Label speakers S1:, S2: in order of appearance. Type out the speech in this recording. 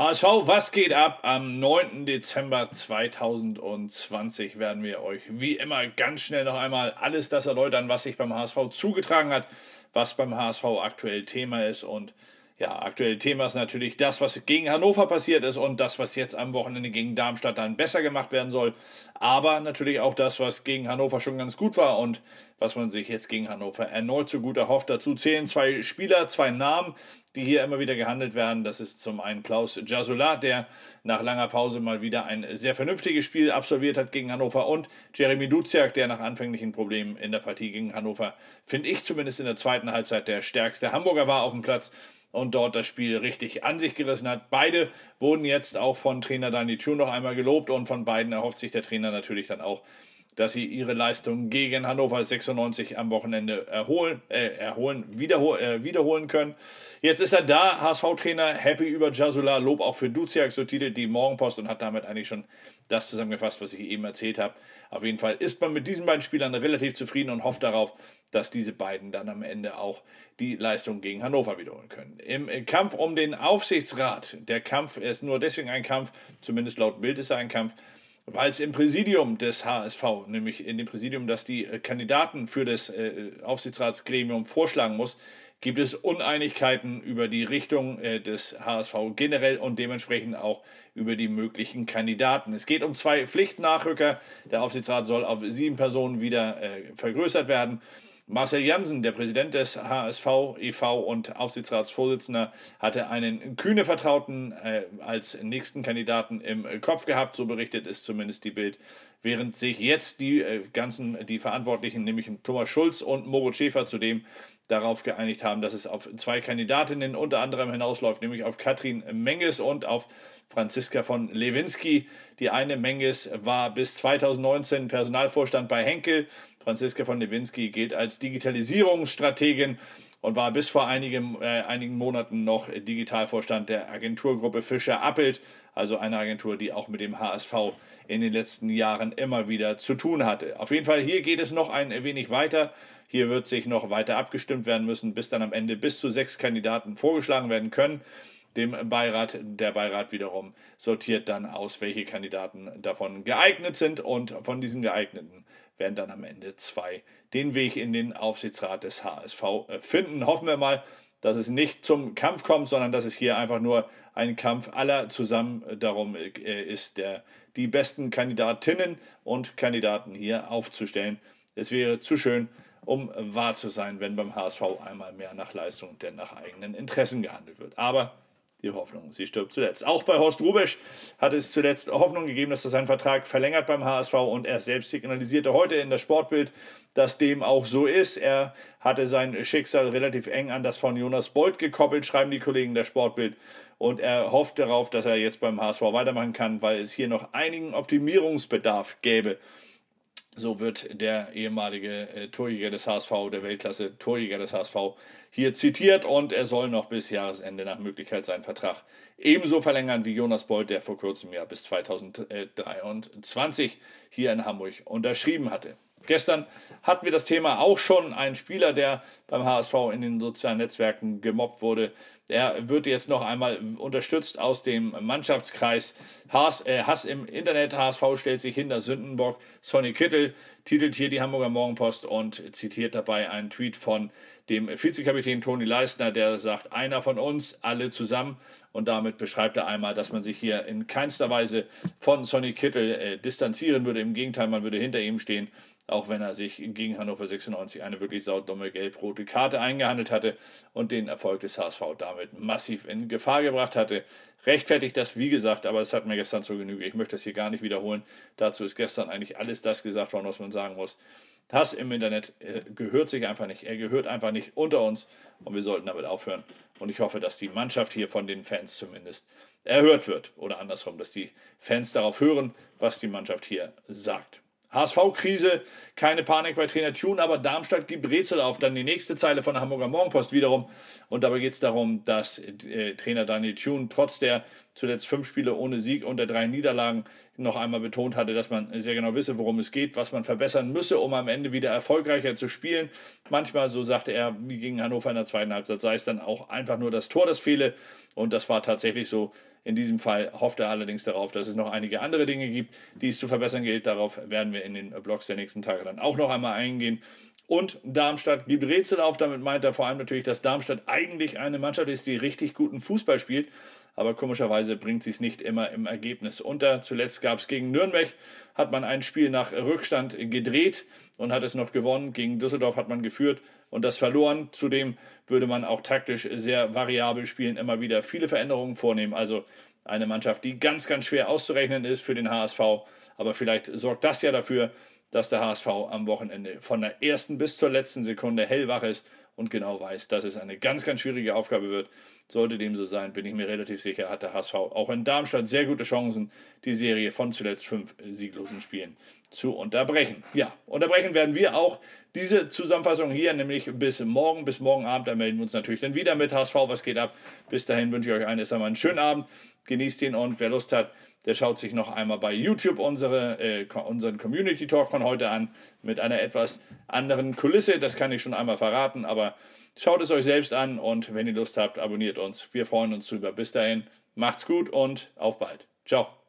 S1: HSV, was geht ab? Am 9. Dezember 2020 werden wir euch wie immer ganz schnell noch einmal alles das erläutern, was sich beim HSV zugetragen hat, was beim HSV aktuell Thema ist und ja, aktuell Thema ist natürlich das, was gegen Hannover passiert ist und das, was jetzt am Wochenende gegen Darmstadt dann besser gemacht werden soll. Aber natürlich auch das, was gegen Hannover schon ganz gut war und was man sich jetzt gegen Hannover erneut so gut erhofft. Dazu zählen zwei Spieler, zwei Namen, die hier immer wieder gehandelt werden. Das ist zum einen Klaus Jasola, der nach langer Pause mal wieder ein sehr vernünftiges Spiel absolviert hat gegen Hannover und Jeremy Duziak, der nach anfänglichen Problemen in der Partie gegen Hannover, finde ich zumindest in der zweiten Halbzeit der stärkste Hamburger war auf dem Platz und dort das Spiel richtig an sich gerissen hat. Beide wurden jetzt auch von Trainer Dani Thun noch einmal gelobt und von beiden erhofft sich der Trainer natürlich dann auch, dass sie ihre Leistung gegen Hannover 96 am Wochenende erholen, äh, erholen wiederhol, äh, wiederholen können. Jetzt ist er da, HSV-Trainer, happy über Jasula, Lob auch für Duziak, so titelt die Morgenpost und hat damit eigentlich schon das zusammengefasst, was ich eben erzählt habe. Auf jeden Fall ist man mit diesen beiden Spielern relativ zufrieden und hofft darauf, dass diese beiden dann am Ende auch die Leistung gegen Hannover wiederholen können. Im Kampf um den Aufsichtsrat, der Kampf ist nur deswegen ein Kampf, zumindest laut Bild ist er ein Kampf, weil es im Präsidium des HSV, nämlich in dem Präsidium, das die äh, Kandidaten für das äh, Aufsichtsratsgremium vorschlagen muss, gibt es Uneinigkeiten über die Richtung äh, des HSV generell und dementsprechend auch über die möglichen Kandidaten. Es geht um zwei Pflichtnachrücker. Der Aufsichtsrat soll auf sieben Personen wieder vergrößert werden. Marcel Jansen, der Präsident des HSV e.V. und Aufsichtsratsvorsitzender, hatte einen kühne Vertrauten äh, als nächsten Kandidaten im Kopf gehabt, so berichtet es zumindest die Bild. Während sich jetzt die äh, ganzen, die Verantwortlichen, nämlich Thomas Schulz und Moritz Schäfer, zudem darauf geeinigt haben, dass es auf zwei Kandidatinnen unter anderem hinausläuft, nämlich auf Katrin Menges und auf Franziska von Lewinsky. Die eine Menges war bis 2019 Personalvorstand bei Henkel. Franziska von Lewinsky gilt als Digitalisierungsstrategin und war bis vor einigen, äh, einigen Monaten noch Digitalvorstand der Agenturgruppe Fischer Appelt, also eine Agentur, die auch mit dem HSV in den letzten Jahren immer wieder zu tun hatte. Auf jeden Fall hier geht es noch ein wenig weiter. Hier wird sich noch weiter abgestimmt werden müssen, bis dann am Ende bis zu sechs Kandidaten vorgeschlagen werden können dem Beirat. Der Beirat wiederum sortiert dann aus, welche Kandidaten davon geeignet sind und von diesen geeigneten werden dann am Ende zwei den Weg in den Aufsichtsrat des HSV äh, finden. Hoffen wir mal, dass es nicht zum Kampf kommt, sondern dass es hier einfach nur ein Kampf aller zusammen darum äh, ist, der, die besten Kandidatinnen und Kandidaten hier aufzustellen. Es wäre zu schön, um wahr zu sein, wenn beim HSV einmal mehr nach Leistung denn nach eigenen Interessen gehandelt wird. Aber die Hoffnung, sie stirbt zuletzt. Auch bei Horst Rubesch hat es zuletzt Hoffnung gegeben, dass er seinen Vertrag verlängert beim HSV und er selbst signalisierte heute in das Sportbild, dass dem auch so ist. Er hatte sein Schicksal relativ eng an das von Jonas Bolt gekoppelt, schreiben die Kollegen der Sportbild. Und er hofft darauf, dass er jetzt beim HSV weitermachen kann, weil es hier noch einigen Optimierungsbedarf gäbe. So wird der ehemalige äh, Torjäger des HSV, der Weltklasse Torjäger des HSV, hier zitiert und er soll noch bis Jahresende nach Möglichkeit seinen Vertrag ebenso verlängern wie Jonas Bolt, der vor kurzem ja bis 2023 hier in Hamburg unterschrieben hatte. Gestern hatten wir das Thema auch schon. Ein Spieler, der beim HSV in den sozialen Netzwerken gemobbt wurde, er wird jetzt noch einmal unterstützt aus dem Mannschaftskreis. Hass, äh, Hass im Internet. HSV stellt sich hinter Sündenbock. Sonny Kittel titelt hier die Hamburger Morgenpost und zitiert dabei einen Tweet von dem Vizekapitän Toni Leistner, der sagt, einer von uns, alle zusammen. Und damit beschreibt er einmal, dass man sich hier in keinster Weise von Sonny Kittel äh, distanzieren würde. Im Gegenteil, man würde hinter ihm stehen auch wenn er sich gegen Hannover 96 eine wirklich saudumme gelb-rote Karte eingehandelt hatte und den Erfolg des HSV damit massiv in Gefahr gebracht hatte. Rechtfertigt das, wie gesagt, aber es hat mir gestern zur Genüge. Ich möchte das hier gar nicht wiederholen. Dazu ist gestern eigentlich alles das gesagt worden, was man sagen muss. Hass im Internet äh, gehört sich einfach nicht. Er gehört einfach nicht unter uns und wir sollten damit aufhören. Und ich hoffe, dass die Mannschaft hier von den Fans zumindest erhört wird. Oder andersrum, dass die Fans darauf hören, was die Mannschaft hier sagt. HSV-Krise, keine Panik bei Trainer Thune, aber Darmstadt gibt Rätsel auf. Dann die nächste Zeile von der Hamburger Morgenpost wiederum. Und dabei geht es darum, dass äh, Trainer Daniel Thune trotz der zuletzt fünf Spiele ohne Sieg und der drei Niederlagen noch einmal betont hatte, dass man sehr genau wisse, worum es geht, was man verbessern müsse, um am Ende wieder erfolgreicher zu spielen. Manchmal, so sagte er, wie gegen Hannover in der zweiten Halbzeit, sei es dann auch einfach nur das Tor, das fehle. Und das war tatsächlich so. In diesem Fall hofft er allerdings darauf, dass es noch einige andere Dinge gibt, die es zu verbessern gilt. Darauf werden wir in den Blogs der nächsten Tage dann auch noch einmal eingehen. Und Darmstadt gibt Rätsel auf. Damit meint er vor allem natürlich, dass Darmstadt eigentlich eine Mannschaft ist, die richtig guten Fußball spielt. Aber komischerweise bringt sie es nicht immer im Ergebnis unter. Zuletzt gab es gegen Nürnberg, hat man ein Spiel nach Rückstand gedreht und hat es noch gewonnen. Gegen Düsseldorf hat man geführt und das verloren. Zudem würde man auch taktisch sehr variabel spielen, immer wieder viele Veränderungen vornehmen. Also eine Mannschaft, die ganz, ganz schwer auszurechnen ist für den HSV. Aber vielleicht sorgt das ja dafür, dass der HSV am Wochenende von der ersten bis zur letzten Sekunde hellwach ist und genau weiß, dass es eine ganz, ganz schwierige Aufgabe wird. Sollte dem so sein, bin ich mir relativ sicher, hat der HSV auch in Darmstadt sehr gute Chancen, die Serie von zuletzt fünf sieglosen Spielen zu unterbrechen. Ja, unterbrechen werden wir auch diese Zusammenfassung hier, nämlich bis morgen, bis morgen Abend. Da melden wir uns natürlich dann wieder mit HSV. Was geht ab? Bis dahin wünsche ich euch einen, einen schönen Abend. Genießt ihn und wer Lust hat, der schaut sich noch einmal bei YouTube unsere, äh, unseren Community Talk von heute an mit einer etwas anderen Kulisse. Das kann ich schon einmal verraten, aber schaut es euch selbst an und wenn ihr Lust habt, abonniert uns. Wir freuen uns drüber. Bis dahin, macht's gut und auf bald. Ciao.